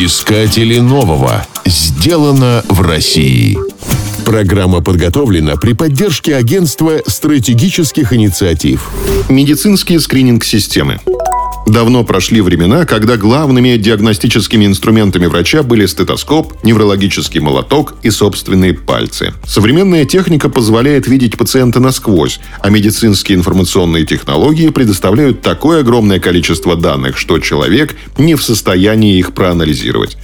Искатели нового. Сделано в России. Программа подготовлена при поддержке Агентства стратегических инициатив. Медицинские скрининг-системы. Давно прошли времена, когда главными диагностическими инструментами врача были стетоскоп, неврологический молоток и собственные пальцы. Современная техника позволяет видеть пациента насквозь, а медицинские информационные технологии предоставляют такое огромное количество данных, что человек не в состоянии их проанализировать.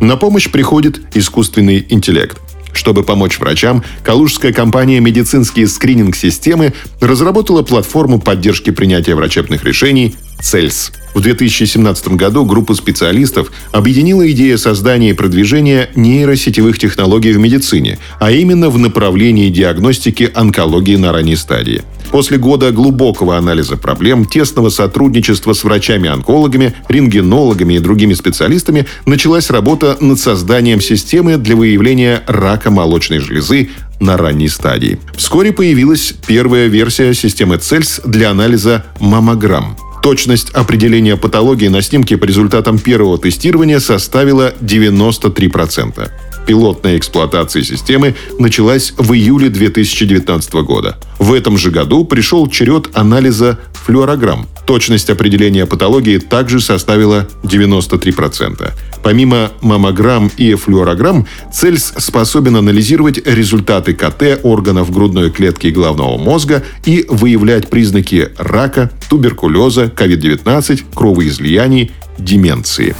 На помощь приходит искусственный интеллект. Чтобы помочь врачам, калужская компания «Медицинские скрининг-системы» разработала платформу поддержки принятия врачебных решений «Цельс». В 2017 году группа специалистов объединила идею создания и продвижения нейросетевых технологий в медицине, а именно в направлении диагностики онкологии на ранней стадии. После года глубокого анализа проблем, тесного сотрудничества с врачами-онкологами, рентгенологами и другими специалистами началась работа над созданием системы для выявления рака молочной железы на ранней стадии. Вскоре появилась первая версия системы CELS для анализа маммограмм. Точность определения патологии на снимке по результатам первого тестирования составила 93%. Пилотная эксплуатация системы началась в июле 2019 года. В этом же году пришел черед анализа флюорограмм. Точность определения патологии также составила 93%. Помимо маммограмм и флюорограмм, Цельс способен анализировать результаты КТ органов грудной клетки и головного мозга и выявлять признаки рака, туберкулеза, COVID-19, кровоизлияний, деменции.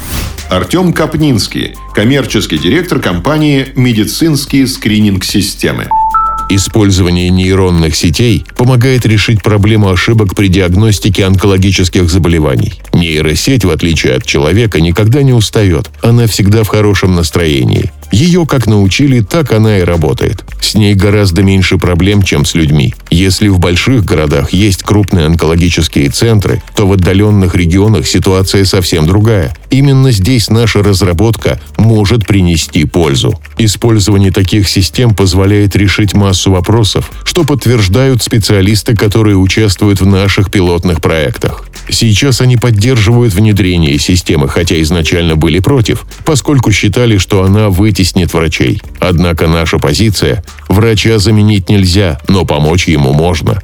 Артем Капнинский, коммерческий директор компании «Медицинские скрининг-системы». Использование нейронных сетей помогает решить проблему ошибок при диагностике онкологических заболеваний. Нейросеть, в отличие от человека, никогда не устает. Она всегда в хорошем настроении. Ее как научили, так она и работает. С ней гораздо меньше проблем, чем с людьми. Если в больших городах есть крупные онкологические центры, то в отдаленных регионах ситуация совсем другая. Именно здесь наша разработка может принести пользу. Использование таких систем позволяет решить массу вопросов, что подтверждают специалисты, которые участвуют в наших пилотных проектах. Сейчас они поддерживают внедрение системы, хотя изначально были против, поскольку считали, что она вытеснит врачей. Однако наша позиция – врача заменить нельзя, но помочь ему можно.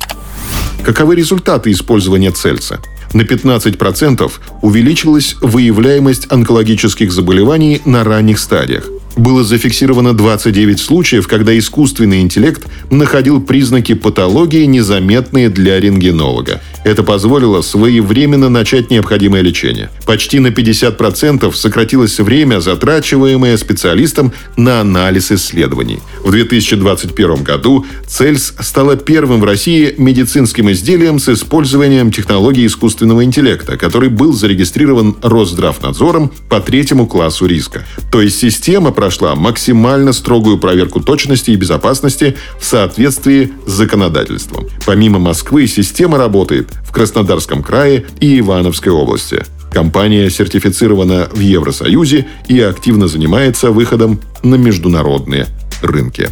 Каковы результаты использования Цельса? На 15% увеличилась выявляемость онкологических заболеваний на ранних стадиях было зафиксировано 29 случаев, когда искусственный интеллект находил признаки патологии, незаметные для рентгенолога. Это позволило своевременно начать необходимое лечение. Почти на 50% сократилось время, затрачиваемое специалистом на анализ исследований. В 2021 году Цельс стала первым в России медицинским изделием с использованием технологии искусственного интеллекта, который был зарегистрирован Росздравнадзором по третьему классу риска. То есть система прошла максимально строгую проверку точности и безопасности в соответствии с законодательством. Помимо Москвы, система работает в Краснодарском крае и Ивановской области. Компания сертифицирована в Евросоюзе и активно занимается выходом на международные рынки.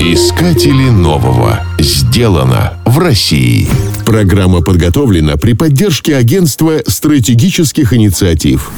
Искатели нового. Сделано в России. Программа подготовлена при поддержке Агентства стратегических инициатив.